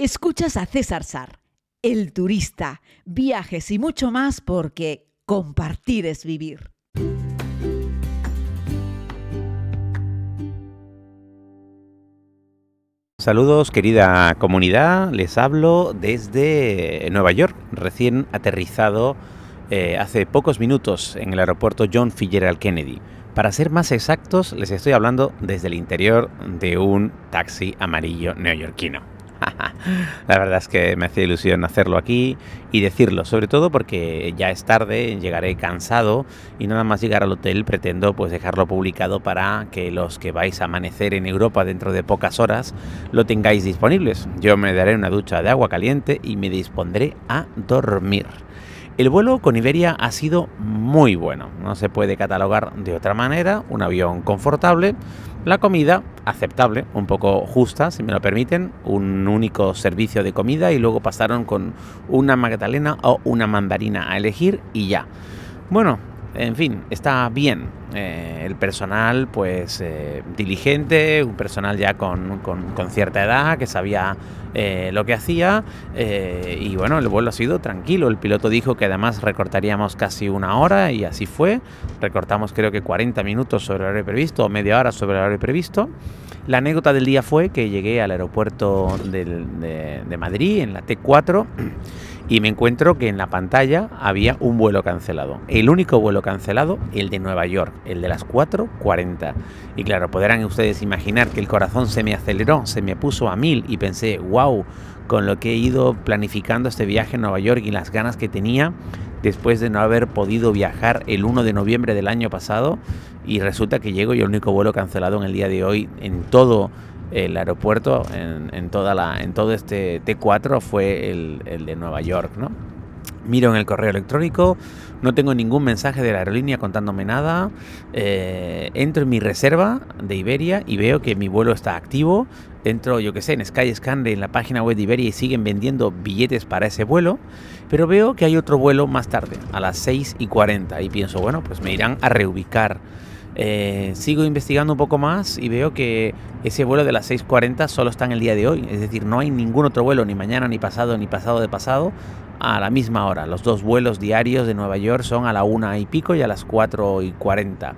Escuchas a César Sar, el turista, viajes y mucho más porque compartir es vivir. Saludos querida comunidad, les hablo desde Nueva York, recién aterrizado eh, hace pocos minutos en el aeropuerto John Fitzgerald Kennedy. Para ser más exactos, les estoy hablando desde el interior de un taxi amarillo neoyorquino. La verdad es que me hacía ilusión hacerlo aquí y decirlo, sobre todo porque ya es tarde, llegaré cansado y nada más llegar al hotel pretendo pues dejarlo publicado para que los que vais a amanecer en Europa dentro de pocas horas lo tengáis disponibles. Yo me daré una ducha de agua caliente y me dispondré a dormir. El vuelo con Iberia ha sido muy bueno, no se puede catalogar de otra manera, un avión confortable, la comida aceptable, un poco justa, si me lo permiten, un único servicio de comida y luego pasaron con una magdalena o una mandarina a elegir y ya. Bueno, en fin, está bien. Eh, el personal, pues, eh, diligente, un personal ya con, cierta edad, que sabía eh, lo que hacía. y bueno, el vuelo ha sido tranquilo. El piloto dijo que además recortaríamos casi una hora y así fue. Recortamos creo que 40 minutos sobre el horario previsto o media hora sobre el horario previsto. La anécdota del día fue que llegué al aeropuerto de, de Madrid en la T4 y me encuentro que en la pantalla había un vuelo cancelado. El único vuelo cancelado, el de Nueva York, el de las 4.40. Y claro, podrán ustedes imaginar que el corazón se me aceleró, se me puso a mil y pensé, wow, con lo que he ido planificando este viaje a Nueva York y las ganas que tenía después de no haber podido viajar el 1 de noviembre del año pasado y resulta que llego y el único vuelo cancelado en el día de hoy en todo el aeropuerto en, toda la, en todo este T4 fue el, de Nueva York, ¿no? Miro en el correo electrónico, no tengo ningún mensaje de la aerolínea contándome nada. Eh, entro en mi reserva de Iberia y veo que mi vuelo está activo. Entro, yo que sé, en Skyscanner, en la página web de Iberia y siguen vendiendo billetes para ese vuelo. Pero veo que hay otro vuelo más tarde, a las 6 y 40. Y pienso, bueno, pues me irán a reubicar eh, sigo investigando un poco más y veo que ese vuelo de las 6.40 solo está en el día de hoy. Es decir, no hay ningún otro vuelo, ni mañana, ni pasado, ni pasado de pasado, a la misma hora. Los dos vuelos diarios de Nueva York son a la 1 y pico y a las 4 y 40.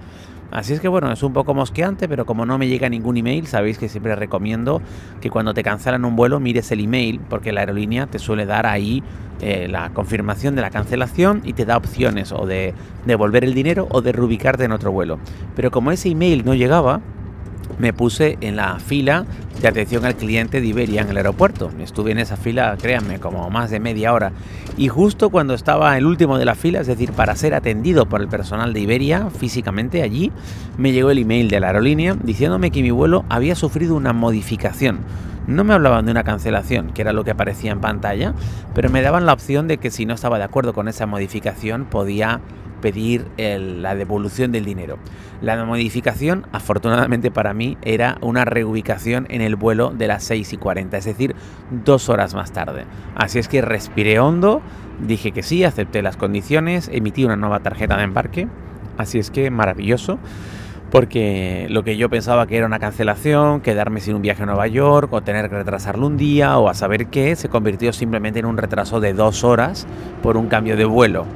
Así es que bueno, es un poco mosqueante, pero como no me llega ningún email, sabéis que siempre recomiendo que cuando te cancelan un vuelo mires el email, porque la aerolínea te suele dar ahí eh, la confirmación de la cancelación y te da opciones o de devolver el dinero o de reubicarte en otro vuelo. Pero como ese email no llegaba, me puse en la fila de atención al cliente de Iberia en el aeropuerto. Estuve en esa fila, créanme, como más de media hora. Y justo cuando estaba el último de la fila, es decir, para ser atendido por el personal de Iberia físicamente allí, me llegó el email de la aerolínea diciéndome que mi vuelo había sufrido una modificación. No me hablaban de una cancelación, que era lo que aparecía en pantalla, pero me daban la opción de que si no estaba de acuerdo con esa modificación podía pedir la devolución del dinero. La modificación, afortunadamente para mí, era una reubicación en el vuelo de las 6 y 40, es decir, dos horas más tarde. Así es que respiré hondo, dije que sí, acepté las condiciones, emití una nueva tarjeta de embarque, así es que maravilloso porque lo que yo pensaba que era una cancelación, quedarme sin un viaje a Nueva York o tener que retrasarlo un día o a saber qué, se convirtió simplemente en un retraso de dos horas por un cambio de vuelo.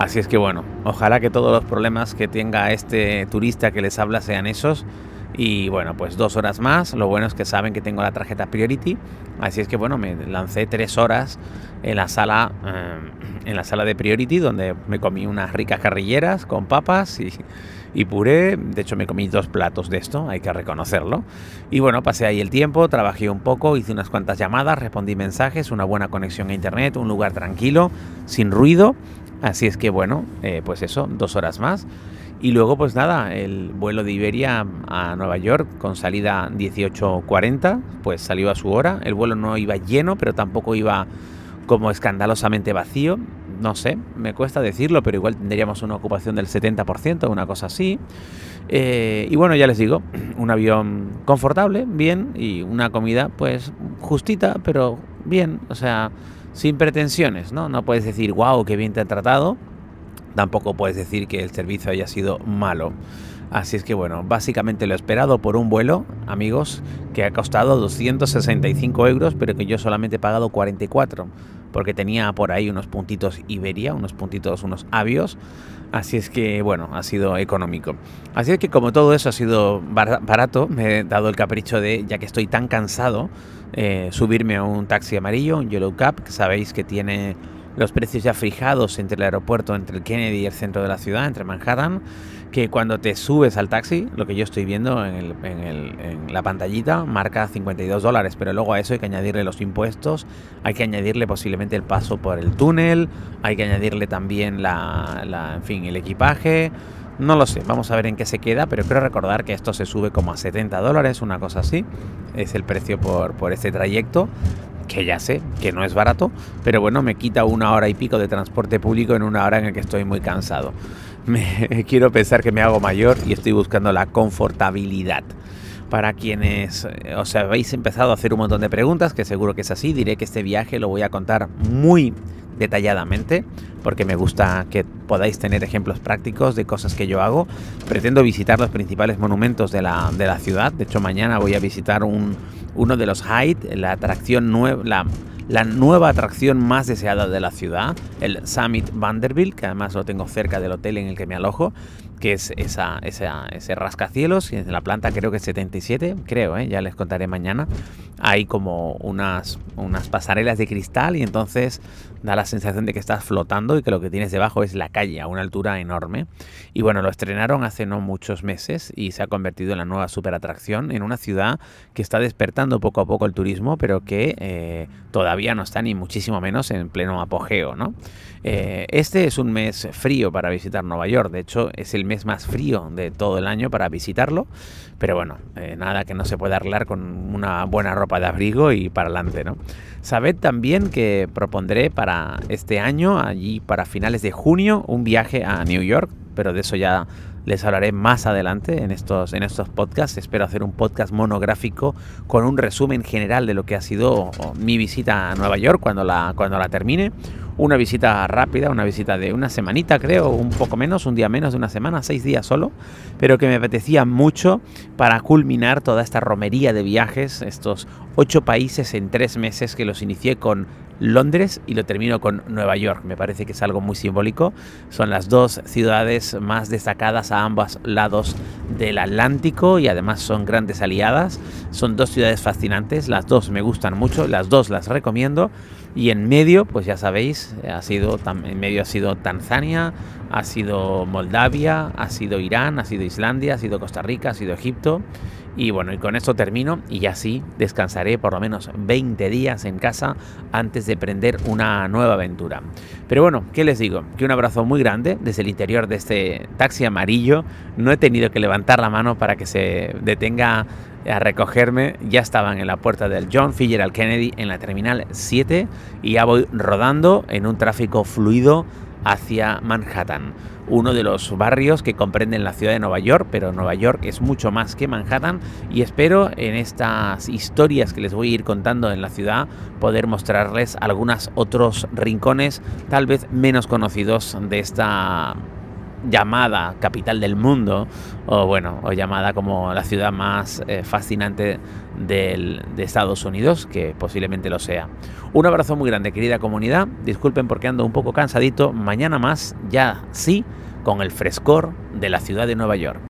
Así es que bueno, ojalá que todos los problemas que tenga este turista que les habla sean esos. Y bueno, pues dos horas más. Lo bueno es que saben que tengo la tarjeta Priority. Así es que bueno, me lancé tres horas en la sala, eh, en la sala de Priority, donde me comí unas ricas carrilleras con papas y, y puré. De hecho, me comí dos platos de esto, hay que reconocerlo. Y bueno, pasé ahí el tiempo, trabajé un poco, hice unas cuantas llamadas, respondí mensajes, una buena conexión a internet, un lugar tranquilo, sin ruido. Así es que bueno, eh, pues eso, dos horas más. Y luego pues nada, el vuelo de Iberia a Nueva York con salida 18.40, pues salió a su hora. El vuelo no iba lleno, pero tampoco iba como escandalosamente vacío. No sé, me cuesta decirlo, pero igual tendríamos una ocupación del 70%, una cosa así. Eh, y bueno, ya les digo, un avión confortable, bien, y una comida pues justita, pero bien. O sea, sin pretensiones, ¿no? No puedes decir, wow, qué bien te han tratado. Tampoco puedes decir que el servicio haya sido malo. Así es que bueno, básicamente lo esperado por un vuelo, amigos, que ha costado 265 euros, pero que yo solamente he pagado 44, porque tenía por ahí unos puntitos Iberia, unos puntitos, unos avios. Así es que bueno, ha sido económico. Así es que como todo eso ha sido barato, me he dado el capricho de, ya que estoy tan cansado, eh, subirme a un taxi amarillo, un Yellow Cab, que sabéis que tiene los precios ya fijados entre el aeropuerto, entre el Kennedy y el centro de la ciudad, entre Manhattan, que cuando te subes al taxi, lo que yo estoy viendo en, la pantallita, marca 52 dólares, pero luego a eso hay que añadirle los impuestos, hay que añadirle posiblemente el paso por el túnel, hay que añadirle también la, en fin, el equipaje. No lo sé, vamos a ver en qué se queda, pero creo recordar que esto se sube como a 70 dólares, una cosa así. Es el precio por, por este trayecto que ya sé que no es barato, pero bueno, me quita una hora y pico de transporte público en una hora en la que estoy muy cansado. Quiero pensar que me hago mayor y estoy buscando la confortabilidad. Para quienes eh, os habéis empezado a hacer un montón de preguntas, que seguro que es así, diré que este viaje lo voy a contar muy detalladamente, porque me gusta que podáis tener ejemplos prácticos de cosas que yo hago. Pretendo visitar los principales monumentos de la, de la ciudad. De hecho, mañana voy a visitar un, uno de los Hyde, la atracción nueva, la, la, nueva atracción más deseada de la ciudad, el Summit Vanderbilt, que además lo tengo cerca del hotel en el que me alojo que es esa, esa, ese rascacielos, en la planta creo que es 77, creo, ¿eh? ya les contaré mañana. Hay como unas, unas pasarelas de cristal y entonces da la sensación de que estás flotando y que lo que tienes debajo es la calle a una altura enorme. Y bueno, lo estrenaron hace no muchos meses y se ha convertido en la nueva superatracción en una ciudad que está despertando poco a poco el turismo, pero que eh, todavía no está ni muchísimo menos en pleno apogeo, ¿no? Eh, este es un mes frío para visitar Nueva York, de hecho es el mes más frío de todo el año para visitarlo, pero bueno, eh, nada que no se pueda arreglar con una buena ropa de abrigo y para adelante, ¿no? Sabed también que propondré para este año, allí para finales de junio, un viaje a New York, pero de eso ya les hablaré más adelante en estos, en estos podcasts. Espero hacer un podcast monográfico con un resumen general de lo que ha sido mi visita a Nueva York cuando la, cuando la termine una visita rápida, una visita de una semanita creo, un poco menos, un día menos de una semana, seis días solo, pero que me apetecía mucho para culminar toda esta romería de viajes, estos ocho países en tres meses que los inicié con Londres y lo termino con Nueva York. Me parece que es algo muy simbólico. Son las dos ciudades más destacadas a ambos lados del Atlántico y además son grandes aliadas. Son dos ciudades fascinantes, las dos me gustan mucho, las dos las recomiendo. Y en medio, pues ya sabéis, ha sido, en medio ha sido Tanzania, ha sido Moldavia, ha sido Irán, ha sido Islandia, ha sido Costa Rica, ha sido Egipto. Y bueno, y con esto termino y así descansaré por lo menos 20 días en casa antes de prender una nueva aventura. Pero bueno, ¿qué les digo? Que un abrazo muy grande desde el interior de este taxi amarillo. No he tenido que levantar la mano para que se detenga a recogerme. Ya estaban en la puerta del John Fitzgerald Kennedy en la terminal 7 y ya voy rodando en un tráfico fluido hacia Manhattan, uno de los barrios que comprenden la ciudad de Nueva York, pero Nueva York es mucho más que Manhattan y espero en estas historias que les voy a ir contando en la ciudad poder mostrarles algunos otros rincones tal vez menos conocidos de esta llamada capital del mundo, o bueno, o llamada como la ciudad más eh, fascinante de Estados Unidos, que posiblemente lo sea. Un abrazo muy grande, querida comunidad. Disculpen porque ando un poco cansadito. Mañana más, ya sí, con el frescor de la ciudad de Nueva York.